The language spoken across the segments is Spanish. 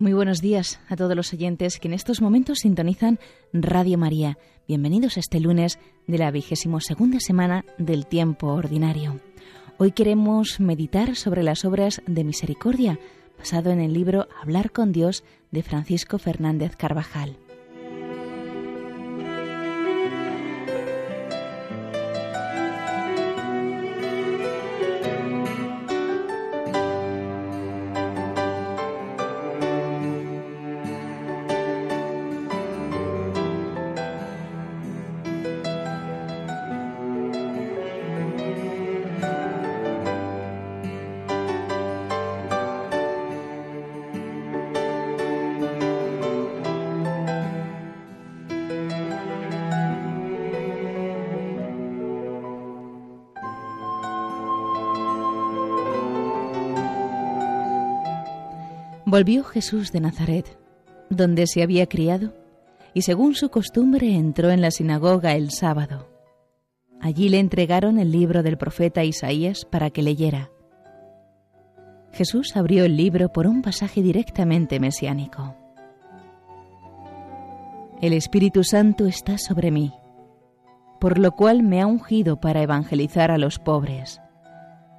Muy buenos días a todos los oyentes que en estos momentos sintonizan Radio María. Bienvenidos este lunes de la vigésimo segunda semana del tiempo ordinario. Hoy queremos meditar sobre las obras de misericordia, basado en el libro Hablar con Dios de Francisco Fernández Carvajal. Volvió Jesús de Nazaret, donde se había criado, y según su costumbre entró en la sinagoga el sábado. Allí le entregaron el libro del profeta Isaías para que leyera. Jesús abrió el libro por un pasaje directamente mesiánico. El Espíritu Santo está sobre mí, por lo cual me ha ungido para evangelizar a los pobres.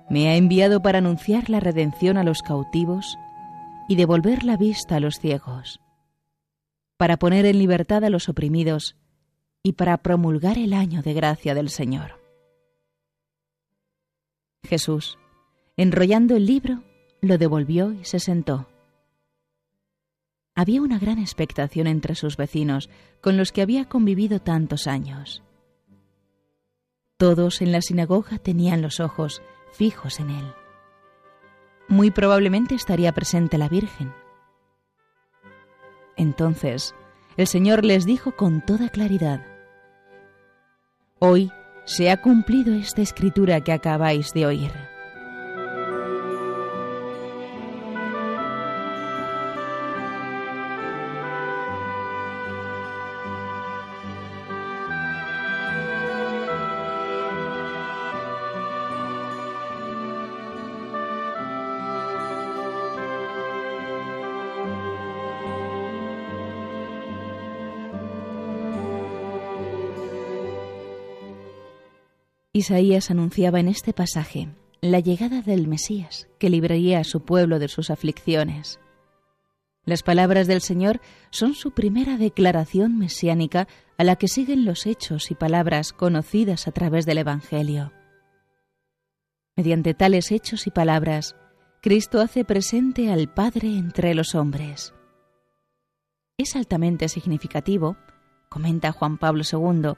Me ha enviado para anunciar la redención a los cautivos y devolver la vista a los ciegos, para poner en libertad a los oprimidos y para promulgar el año de gracia del Señor. Jesús, enrollando el libro, lo devolvió y se sentó. Había una gran expectación entre sus vecinos, con los que había convivido tantos años. Todos en la sinagoga tenían los ojos fijos en él muy probablemente estaría presente la Virgen. Entonces el Señor les dijo con toda claridad, Hoy se ha cumplido esta escritura que acabáis de oír. Isaías anunciaba en este pasaje la llegada del Mesías, que libraría a su pueblo de sus aflicciones. Las palabras del Señor son su primera declaración mesiánica a la que siguen los hechos y palabras conocidas a través del Evangelio. Mediante tales hechos y palabras, Cristo hace presente al Padre entre los hombres. Es altamente significativo, comenta Juan Pablo II,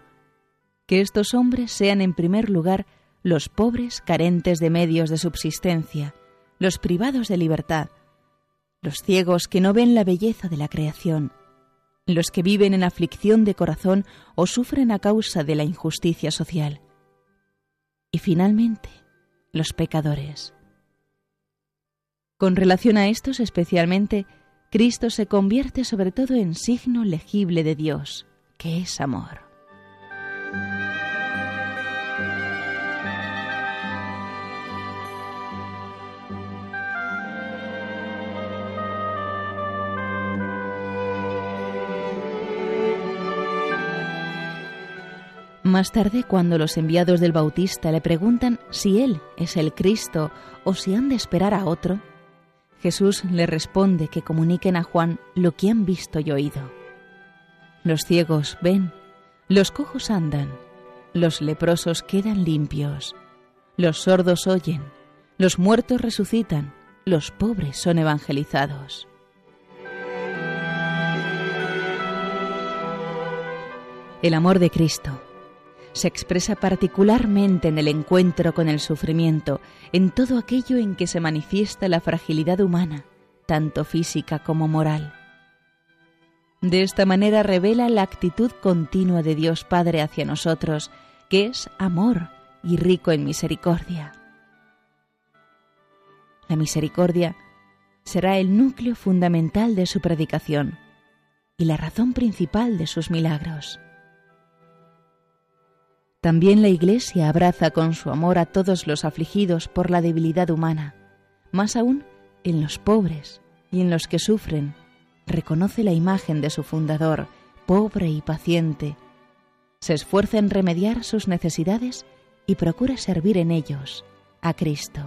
que estos hombres sean en primer lugar los pobres carentes de medios de subsistencia, los privados de libertad, los ciegos que no ven la belleza de la creación, los que viven en aflicción de corazón o sufren a causa de la injusticia social. Y finalmente, los pecadores. Con relación a estos especialmente, Cristo se convierte sobre todo en signo legible de Dios, que es amor. Más tarde, cuando los enviados del Bautista le preguntan si él es el Cristo o si han de esperar a otro, Jesús le responde que comuniquen a Juan lo que han visto y oído. Los ciegos ven, los cojos andan, los leprosos quedan limpios, los sordos oyen, los muertos resucitan, los pobres son evangelizados. El amor de Cristo se expresa particularmente en el encuentro con el sufrimiento, en todo aquello en que se manifiesta la fragilidad humana, tanto física como moral. De esta manera revela la actitud continua de Dios Padre hacia nosotros, que es amor y rico en misericordia. La misericordia será el núcleo fundamental de su predicación y la razón principal de sus milagros. También la Iglesia abraza con su amor a todos los afligidos por la debilidad humana, más aún en los pobres y en los que sufren reconoce la imagen de su fundador, pobre y paciente, se esfuerza en remediar sus necesidades y procura servir en ellos a Cristo.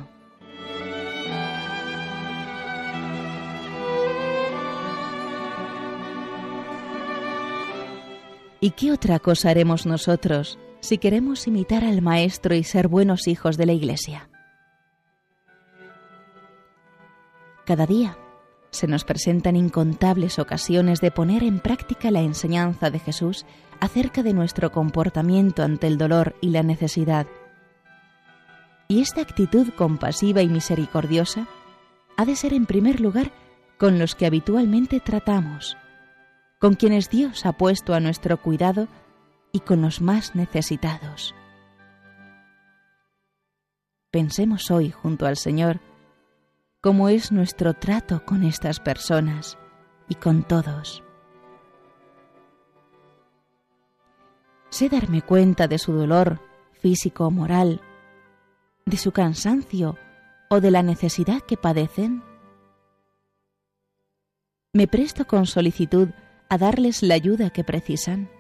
¿Y qué otra cosa haremos nosotros si queremos imitar al Maestro y ser buenos hijos de la Iglesia? Cada día se nos presentan incontables ocasiones de poner en práctica la enseñanza de Jesús acerca de nuestro comportamiento ante el dolor y la necesidad. Y esta actitud compasiva y misericordiosa ha de ser en primer lugar con los que habitualmente tratamos, con quienes Dios ha puesto a nuestro cuidado y con los más necesitados. Pensemos hoy junto al Señor cómo es nuestro trato con estas personas y con todos. Sé darme cuenta de su dolor físico o moral, de su cansancio o de la necesidad que padecen. Me presto con solicitud a darles la ayuda que precisan.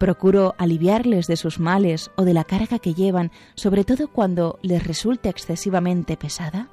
Procuro aliviarles de sus males o de la carga que llevan, sobre todo cuando les resulta excesivamente pesada.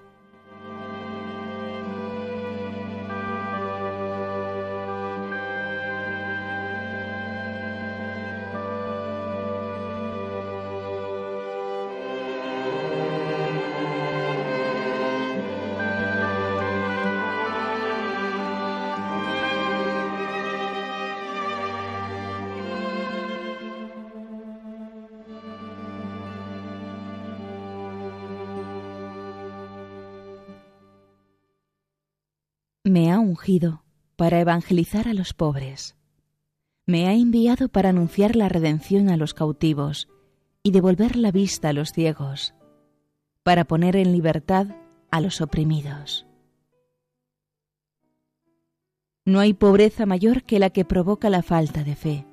Me ha ungido para evangelizar a los pobres. Me ha enviado para anunciar la redención a los cautivos y devolver la vista a los ciegos, para poner en libertad a los oprimidos. No hay pobreza mayor que la que provoca la falta de fe,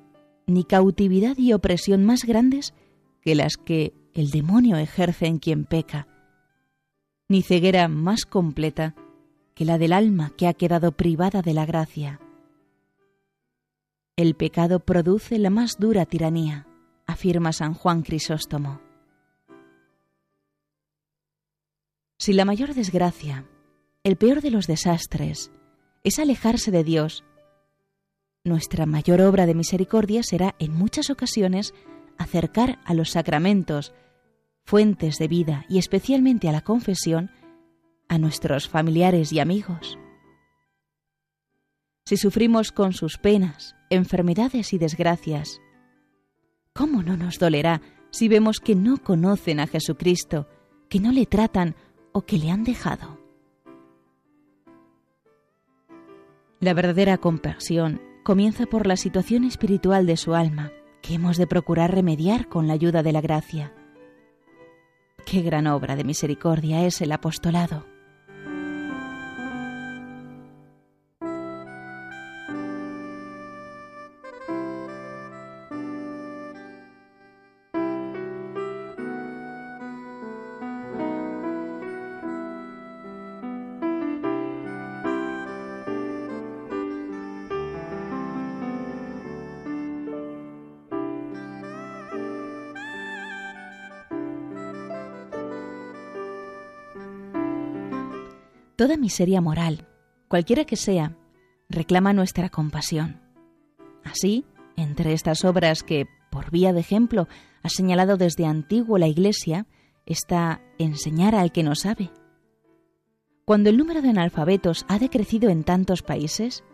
ni cautividad y opresión más grandes que las que el demonio ejerce en quien peca, ni ceguera más completa que la del alma que ha quedado privada de la gracia. El pecado produce la más dura tiranía, afirma San Juan Crisóstomo. Si la mayor desgracia, el peor de los desastres, es alejarse de Dios, nuestra mayor obra de misericordia será en muchas ocasiones acercar a los sacramentos, fuentes de vida y especialmente a la confesión, a nuestros familiares y amigos. Si sufrimos con sus penas, enfermedades y desgracias, ¿cómo no nos dolerá si vemos que no conocen a Jesucristo, que no le tratan o que le han dejado? La verdadera compasión comienza por la situación espiritual de su alma, que hemos de procurar remediar con la ayuda de la gracia. Qué gran obra de misericordia es el apostolado. Toda miseria moral, cualquiera que sea, reclama nuestra compasión. Así, entre estas obras que, por vía de ejemplo, ha señalado desde antiguo la Iglesia, está enseñar al que no sabe. Cuando el número de analfabetos ha decrecido en tantos países,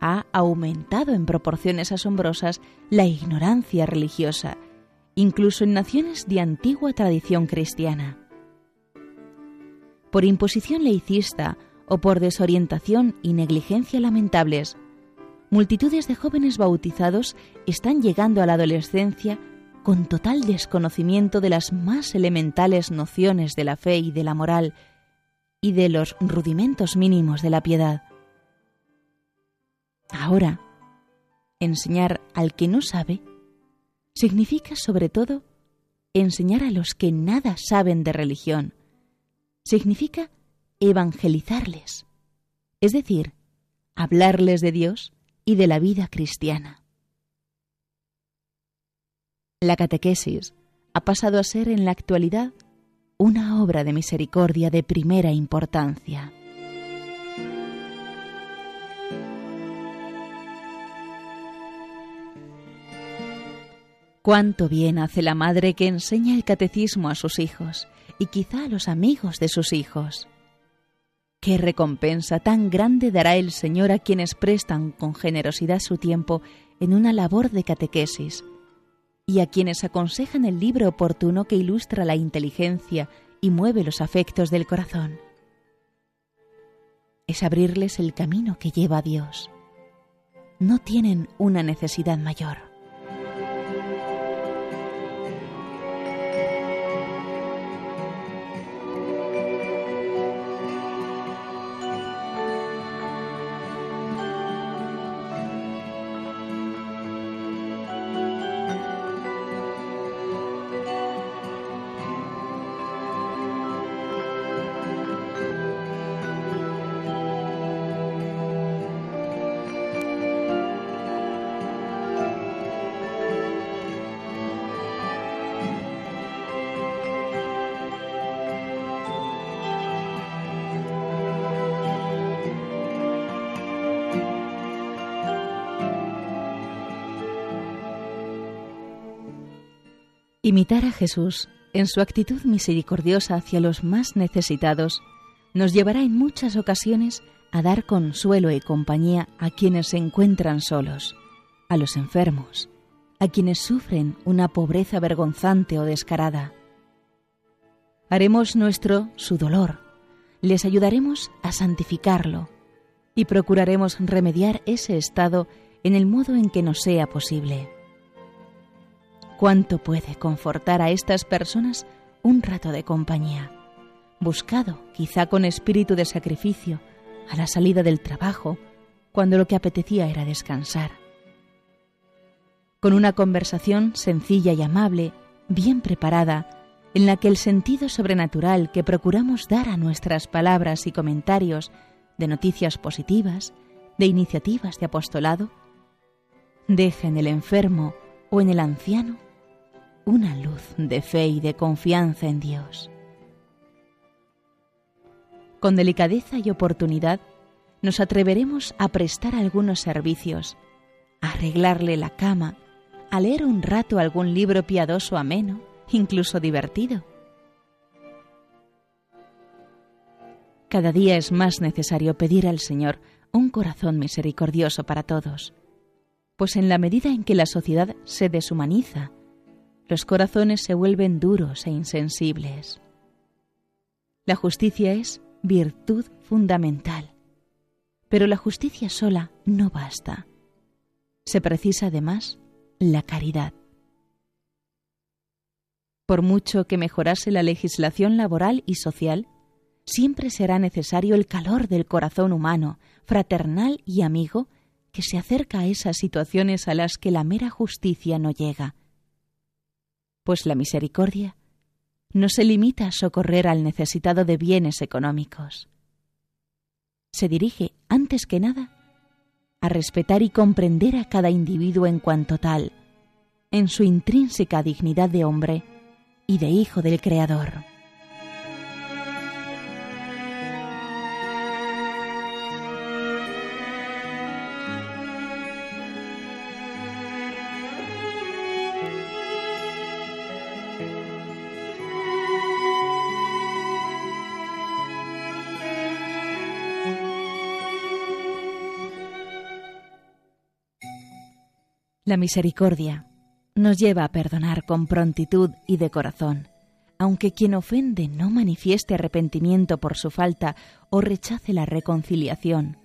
ha aumentado en proporciones asombrosas la ignorancia religiosa, incluso en naciones de antigua tradición cristiana por imposición laicista o por desorientación y negligencia lamentables, multitudes de jóvenes bautizados están llegando a la adolescencia con total desconocimiento de las más elementales nociones de la fe y de la moral y de los rudimentos mínimos de la piedad. Ahora, enseñar al que no sabe significa sobre todo enseñar a los que nada saben de religión, significa evangelizarles, es decir, hablarles de Dios y de la vida cristiana. La catequesis ha pasado a ser en la actualidad una obra de misericordia de primera importancia. Cuánto bien hace la madre que enseña el catecismo a sus hijos y quizá a los amigos de sus hijos. Qué recompensa tan grande dará el Señor a quienes prestan con generosidad su tiempo en una labor de catequesis y a quienes aconsejan el libro oportuno que ilustra la inteligencia y mueve los afectos del corazón. Es abrirles el camino que lleva a Dios. No tienen una necesidad mayor. Imitar a Jesús en su actitud misericordiosa hacia los más necesitados nos llevará en muchas ocasiones a dar consuelo y compañía a quienes se encuentran solos, a los enfermos, a quienes sufren una pobreza vergonzante o descarada. Haremos nuestro su dolor, les ayudaremos a santificarlo y procuraremos remediar ese estado en el modo en que nos sea posible cuánto puede confortar a estas personas un rato de compañía, buscado quizá con espíritu de sacrificio a la salida del trabajo, cuando lo que apetecía era descansar. Con una conversación sencilla y amable, bien preparada, en la que el sentido sobrenatural que procuramos dar a nuestras palabras y comentarios de noticias positivas, de iniciativas de apostolado, deja en el enfermo o en el anciano una luz de fe y de confianza en Dios. Con delicadeza y oportunidad nos atreveremos a prestar algunos servicios, a arreglarle la cama, a leer un rato algún libro piadoso ameno, incluso divertido. Cada día es más necesario pedir al Señor un corazón misericordioso para todos, pues en la medida en que la sociedad se deshumaniza, los corazones se vuelven duros e insensibles. La justicia es virtud fundamental, pero la justicia sola no basta. Se precisa además la caridad. Por mucho que mejorase la legislación laboral y social, siempre será necesario el calor del corazón humano, fraternal y amigo, que se acerca a esas situaciones a las que la mera justicia no llega pues la misericordia no se limita a socorrer al necesitado de bienes económicos. Se dirige, antes que nada, a respetar y comprender a cada individuo en cuanto tal, en su intrínseca dignidad de hombre y de hijo del Creador. La misericordia nos lleva a perdonar con prontitud y de corazón, aunque quien ofende no manifieste arrepentimiento por su falta o rechace la reconciliación.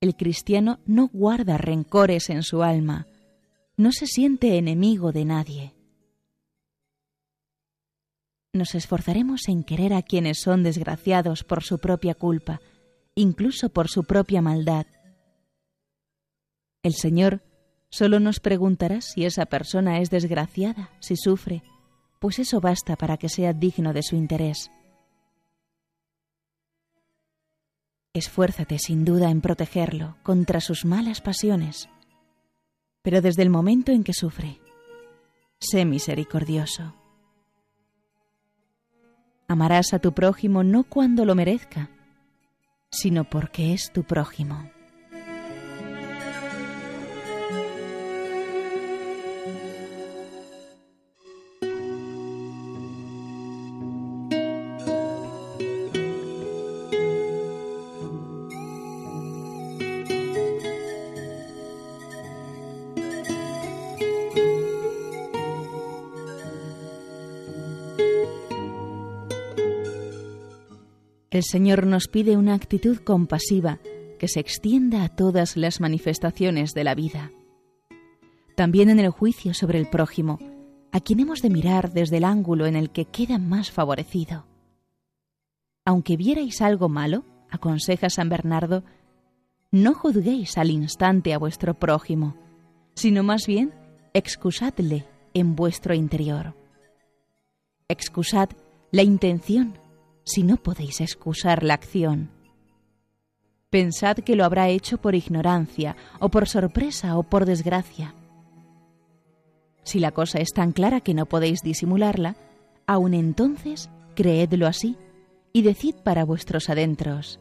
El cristiano no guarda rencores en su alma, no se siente enemigo de nadie. Nos esforzaremos en querer a quienes son desgraciados por su propia culpa, incluso por su propia maldad, el Señor solo nos preguntará si esa persona es desgraciada, si sufre, pues eso basta para que sea digno de su interés. Esfuérzate sin duda en protegerlo contra sus malas pasiones, pero desde el momento en que sufre, sé misericordioso. Amarás a tu prójimo no cuando lo merezca, sino porque es tu prójimo. El Señor nos pide una actitud compasiva que se extienda a todas las manifestaciones de la vida. También en el juicio sobre el prójimo, a quien hemos de mirar desde el ángulo en el que queda más favorecido. Aunque vierais algo malo, aconseja San Bernardo, no juzguéis al instante a vuestro prójimo, sino más bien excusadle en vuestro interior. Excusad la intención si no podéis excusar la acción? Pensad que lo habrá hecho por ignorancia, o por sorpresa, o por desgracia. Si la cosa es tan clara que no podéis disimularla, aun entonces creedlo así y decid para vuestros adentros.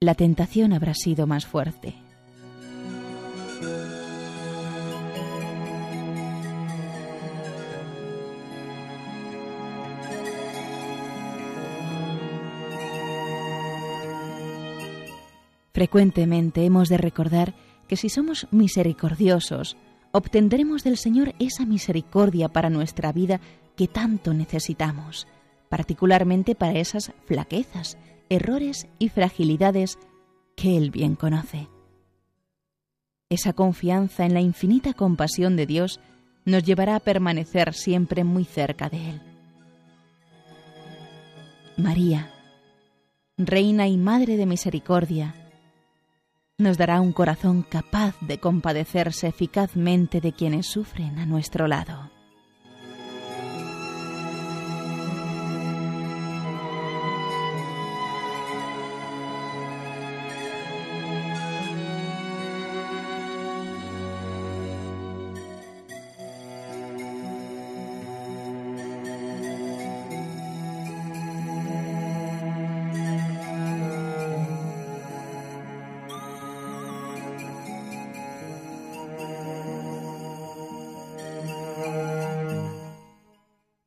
La tentación habrá sido más fuerte. Frecuentemente hemos de recordar que si somos misericordiosos, obtendremos del Señor esa misericordia para nuestra vida que tanto necesitamos, particularmente para esas flaquezas, errores y fragilidades que Él bien conoce. Esa confianza en la infinita compasión de Dios nos llevará a permanecer siempre muy cerca de Él. María, Reina y Madre de Misericordia, nos dará un corazón capaz de compadecerse eficazmente de quienes sufren a nuestro lado.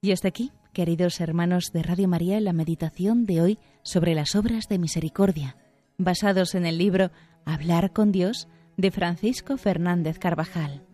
Y hasta aquí, queridos hermanos de Radio María, la meditación de hoy sobre las obras de misericordia, basados en el libro Hablar con Dios de Francisco Fernández Carvajal.